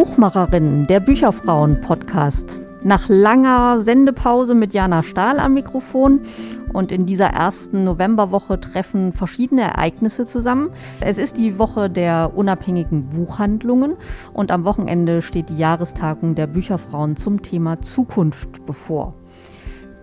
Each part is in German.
Buchmacherinnen, der Bücherfrauen-Podcast. Nach langer Sendepause mit Jana Stahl am Mikrofon und in dieser ersten Novemberwoche treffen verschiedene Ereignisse zusammen. Es ist die Woche der unabhängigen Buchhandlungen und am Wochenende steht die Jahrestagung der Bücherfrauen zum Thema Zukunft bevor.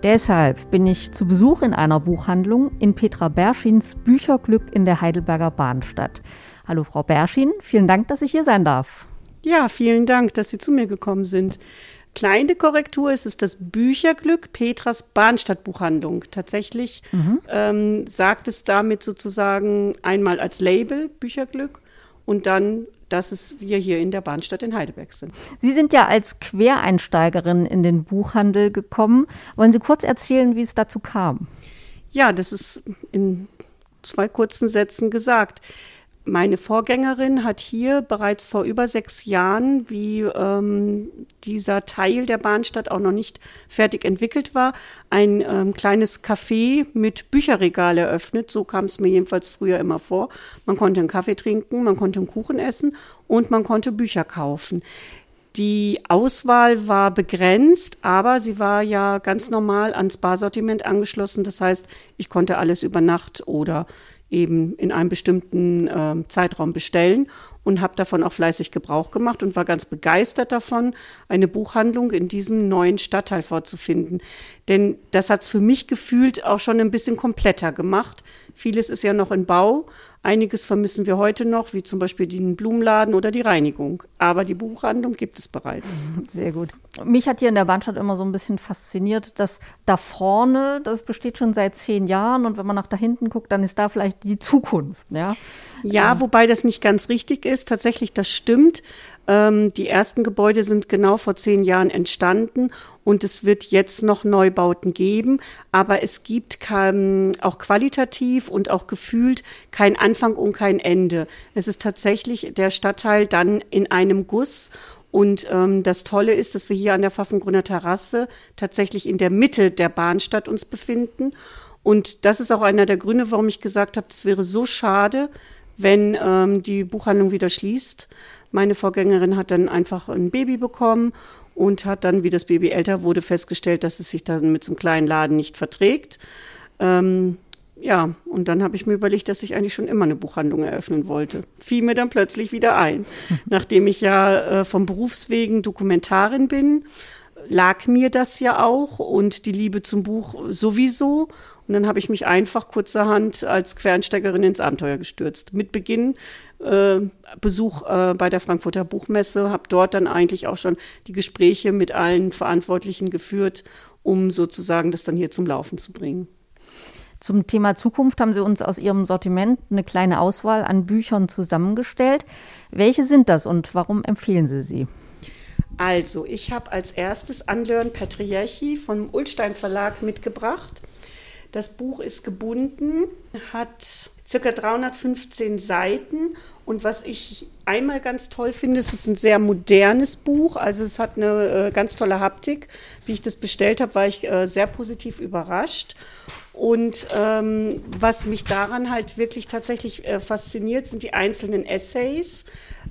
Deshalb bin ich zu Besuch in einer Buchhandlung in Petra Berschins Bücherglück in der Heidelberger Bahnstadt. Hallo Frau Berschin, vielen Dank, dass ich hier sein darf. Ja, vielen Dank, dass Sie zu mir gekommen sind. Kleine Korrektur, es ist das Bücherglück Petras Bahnstadtbuchhandlung. Tatsächlich mhm. ähm, sagt es damit sozusagen einmal als Label Bücherglück und dann dass es wir hier in der Bahnstadt in Heidelberg sind. Sie sind ja als Quereinsteigerin in den Buchhandel gekommen. Wollen Sie kurz erzählen, wie es dazu kam? Ja, das ist in zwei kurzen Sätzen gesagt. Meine Vorgängerin hat hier bereits vor über sechs Jahren, wie ähm, dieser Teil der Bahnstadt auch noch nicht fertig entwickelt war, ein ähm, kleines Café mit Bücherregal eröffnet. So kam es mir jedenfalls früher immer vor. Man konnte einen Kaffee trinken, man konnte einen Kuchen essen und man konnte Bücher kaufen. Die Auswahl war begrenzt, aber sie war ja ganz normal ans Barsortiment angeschlossen. Das heißt, ich konnte alles über Nacht oder eben in einem bestimmten äh, Zeitraum bestellen und habe davon auch fleißig Gebrauch gemacht und war ganz begeistert davon, eine Buchhandlung in diesem neuen Stadtteil vorzufinden. Denn das hat es für mich gefühlt auch schon ein bisschen kompletter gemacht. Vieles ist ja noch in Bau, einiges vermissen wir heute noch, wie zum Beispiel den Blumenladen oder die Reinigung. Aber die Buchhandlung gibt es bereits. Sehr gut. Mich hat hier in der Bahnstadt immer so ein bisschen fasziniert, dass da vorne, das besteht schon seit zehn Jahren und wenn man nach da hinten guckt, dann ist da vielleicht die Zukunft. Ja, ja ähm. wobei das nicht ganz richtig ist. Tatsächlich, das stimmt. Ähm, die ersten Gebäude sind genau vor zehn Jahren entstanden und es wird jetzt noch Neubauten geben, aber es gibt kein, auch qualitativ und auch gefühlt kein Anfang und kein Ende. Es ist tatsächlich der Stadtteil dann in einem Guss und ähm, das Tolle ist, dass wir hier an der Pfaffengrüner Terrasse tatsächlich in der Mitte der Bahnstadt uns befinden. Und das ist auch einer der Gründe, warum ich gesagt habe, es wäre so schade, wenn ähm, die Buchhandlung wieder schließt. Meine Vorgängerin hat dann einfach ein Baby bekommen und hat dann, wie das Baby älter wurde, festgestellt, dass es sich dann mit so einem kleinen Laden nicht verträgt. Ähm, ja, und dann habe ich mir überlegt, dass ich eigentlich schon immer eine Buchhandlung eröffnen wollte. Fiel mir dann plötzlich wieder ein. Nachdem ich ja äh, vom Berufswegen Dokumentarin bin, lag mir das ja auch und die Liebe zum Buch sowieso. Und dann habe ich mich einfach kurzerhand als Quereinsteigerin ins Abenteuer gestürzt. Mit Beginn äh, Besuch äh, bei der Frankfurter Buchmesse, habe dort dann eigentlich auch schon die Gespräche mit allen Verantwortlichen geführt, um sozusagen das dann hier zum Laufen zu bringen. Zum Thema Zukunft haben Sie uns aus Ihrem Sortiment eine kleine Auswahl an Büchern zusammengestellt. Welche sind das und warum empfehlen Sie sie? Also, ich habe als erstes Anlörn Patriarchi vom Ulstein Verlag mitgebracht. Das Buch ist gebunden, hat circa 315 Seiten. Und was ich einmal ganz toll finde, es ist ein sehr modernes Buch. Also es hat eine äh, ganz tolle Haptik. Wie ich das bestellt habe, war ich äh, sehr positiv überrascht. Und ähm, was mich daran halt wirklich tatsächlich äh, fasziniert, sind die einzelnen Essays.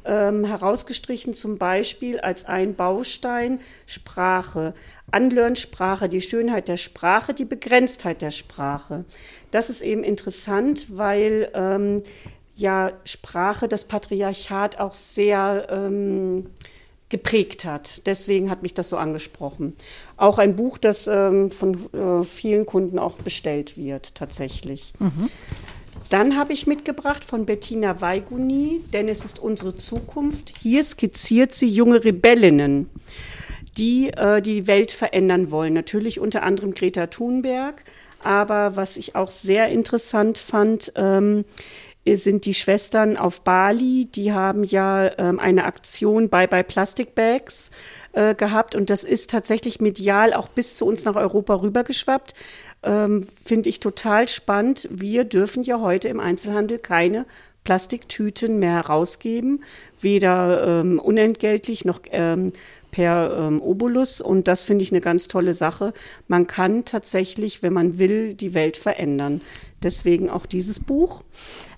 Ähm, herausgestrichen zum Beispiel als ein Baustein Sprache. Anlernsprache, die Schönheit der Sprache, die Begrenztheit der Sprache. Das ist eben interessant, weil ähm, ja Sprache das Patriarchat auch sehr ähm, geprägt hat. Deswegen hat mich das so angesprochen. Auch ein Buch, das ähm, von äh, vielen Kunden auch bestellt wird, tatsächlich. Mhm. Dann habe ich mitgebracht von Bettina Weiguni, denn es ist unsere Zukunft. Hier skizziert sie junge Rebellinnen die äh, die Welt verändern wollen. Natürlich unter anderem Greta Thunberg, aber was ich auch sehr interessant fand, ähm, sind die Schwestern auf Bali. Die haben ja ähm, eine Aktion Bye Bye Plastic Bags äh, gehabt und das ist tatsächlich medial auch bis zu uns nach Europa rübergeschwappt. Ähm, Finde ich total spannend. Wir dürfen ja heute im Einzelhandel keine Plastiktüten mehr herausgeben, weder ähm, unentgeltlich noch ähm, per ähm, Obolus. Und das finde ich eine ganz tolle Sache. Man kann tatsächlich, wenn man will, die Welt verändern. Deswegen auch dieses Buch.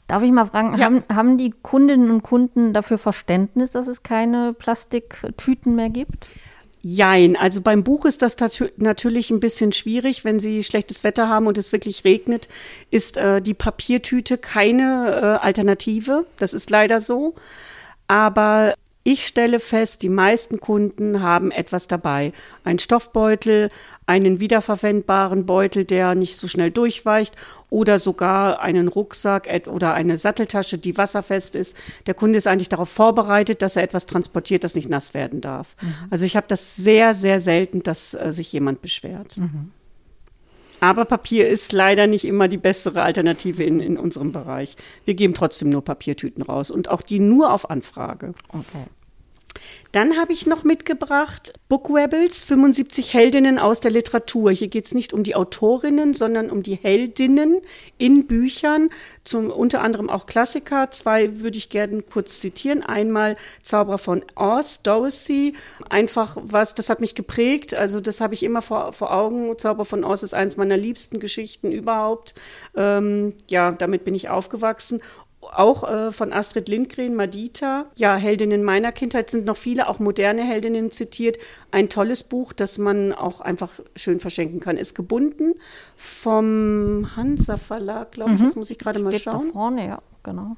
Darf ich mal fragen, Ja. haben, haben die Kundinnen und Kunden dafür Verständnis, dass es keine Plastiktüten mehr gibt? Jein, also beim Buch ist das natürlich ein bisschen schwierig, wenn Sie schlechtes Wetter haben und es wirklich regnet, ist äh, die Papiertüte keine äh, Alternative. Das ist leider so. Aber ich stelle fest, die meisten Kunden haben etwas dabei. Ein Stoffbeutel, einen wiederverwendbaren Beutel, der nicht so schnell durchweicht oder sogar einen Rucksack oder eine Satteltasche, die wasserfest ist. Der Kunde ist eigentlich darauf vorbereitet, dass er etwas transportiert, das nicht nass werden darf. Also ich habe das sehr, sehr selten, dass äh, sich jemand beschwert. Aber Papier ist leider nicht immer die bessere Alternative in, in unserem Bereich. Wir geben trotzdem nur Papiertüten raus und auch die nur auf Anfrage. Okay. Dann habe ich noch mitgebracht Book Rebels, 75 Heldinnen aus der Literatur. Hier geht es nicht um die Autorinnen, sondern um die Heldinnen in Büchern, zum, unter anderem auch Klassiker. Zwei würde ich gerne kurz zitieren. Einmal Zauberer von Oz, Dorothy. Einfach was, das hat mich geprägt. Also das habe ich immer vor, vor Augen. Zauberer von Oz ist eines meiner liebsten Geschichten überhaupt. Ähm, ja, damit bin ich aufgewachsen auch äh, von Astrid Lindgren, Madita. Ja, Heldinnen meiner Kindheit sind noch viele, auch moderne Heldinnen zitiert. Ein tolles Buch, das man auch einfach schön verschenken kann. Ist gebunden vom Hansa Verlag, glaube ich. Jetzt muss ich gerade mal Steht da schauen. vorne, ja, genau.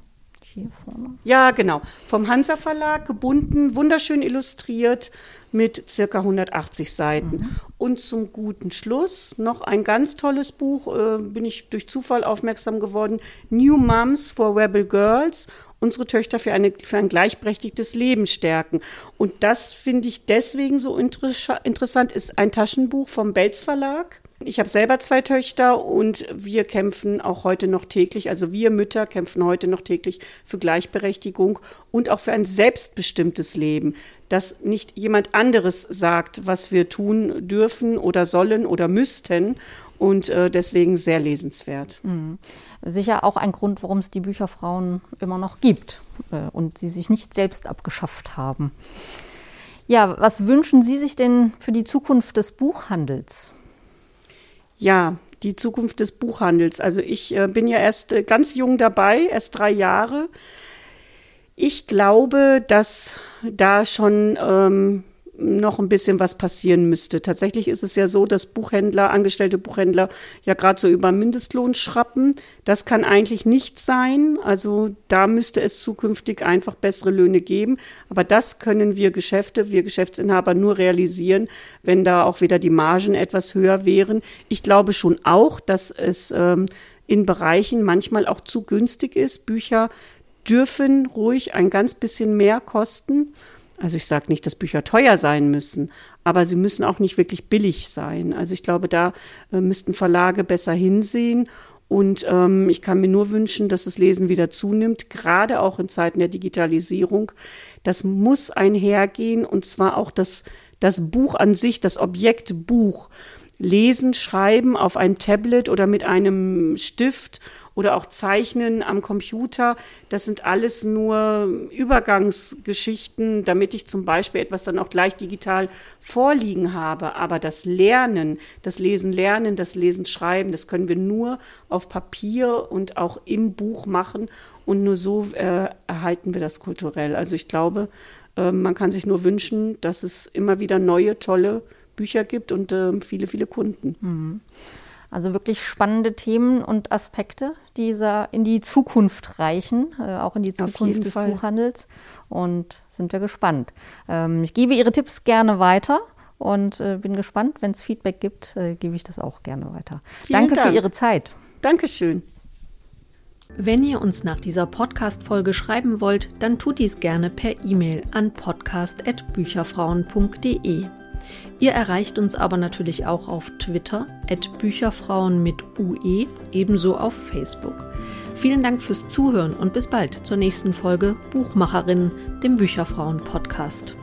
Hier vorne. Ja, genau. Vom Hansa Verlag, gebunden, wunderschön illustriert mit circa 180 Seiten. Und zum guten Schluss noch ein ganz tolles Buch, äh, bin ich durch Zufall aufmerksam geworden. New Moms for Rebel Girls. Unsere Töchter für, eine, für ein gleichberechtigtes Leben stärken. Und das finde ich deswegen so interessa- interessant, ist ein Taschenbuch vom Belz Verlag. Ich habe selber zwei Töchter und wir kämpfen auch heute noch täglich, also wir Mütter kämpfen heute noch täglich für Gleichberechtigung und auch für ein selbstbestimmtes Leben, dass nicht jemand anderes sagt, was wir tun dürfen oder sollen oder müssten und äh, deswegen sehr lesenswert. Sicher auch ein Grund, warum es die Bücherfrauen immer noch gibt äh, und sie sich nicht selbst abgeschafft haben. Ja, was wünschen Sie sich denn für die Zukunft des Buchhandels? Ja, die Zukunft des Buchhandels. Also ich äh, bin ja erst äh, ganz jung dabei, erst drei Jahre. Ich glaube, dass da schon ähm, noch ein bisschen was passieren müsste. Tatsächlich ist es ja so, dass Buchhändler, angestellte Buchhändler ja gerade so über Mindestlohn schrappen. Das kann eigentlich nicht sein. Also da müsste es zukünftig einfach bessere Löhne geben. Aber das können wir Geschäfte, wir Geschäftsinhaber nur realisieren, wenn da auch wieder die Margen etwas höher wären. Ich glaube schon auch, dass es ähm, in Bereichen manchmal auch zu günstig ist. Bücher dürfen ruhig ein ganz bisschen mehr kosten. Also ich sage nicht, dass Bücher teuer sein müssen, aber sie müssen auch nicht wirklich billig sein. Also ich glaube, da äh, müssten Verlage besser hinsehen. Und ähm, ich kann mir nur wünschen, dass das Lesen wieder zunimmt, gerade auch in Zeiten der Digitalisierung. Das muss einhergehen und zwar auch das, das Buch an sich, das Objekt Buch. Lesen, Schreiben auf einem Tablet oder mit einem Stift oder auch Zeichnen am Computer, das sind alles nur Übergangsgeschichten, damit ich zum Beispiel etwas dann auch gleich digital vorliegen habe. Aber das Lernen, das Lesen lernen, das Lesen schreiben, das können wir nur auf Papier und auch im Buch machen. Und nur so äh, erhalten wir das kulturell. Also ich glaube, äh, man kann sich nur wünschen, dass es immer wieder neue, tolle Bücher gibt und äh, viele, viele Kunden. Also wirklich spannende Themen und Aspekte, die in die Zukunft reichen, äh, auch in die Zukunft des Fall. Buchhandels. Und sind wir gespannt. Ähm, ich gebe Ihre Tipps gerne weiter und äh, bin gespannt. Wenn es Feedback gibt, äh, gebe ich das auch gerne weiter. Vielen Danke für Dank. Ihre Zeit. Dankeschön. Wenn ihr uns nach dieser Podcast-Folge schreiben wollt, dann tut dies gerne per E-Mail an podcast.bücherfrauen.de. Ihr erreicht uns aber natürlich auch auf Twitter, at Bücherfrauen mit UE, ebenso auf Facebook. Vielen Dank fürs Zuhören und bis bald zur nächsten Folge Buchmacherinnen, dem Bücherfrauen-Podcast.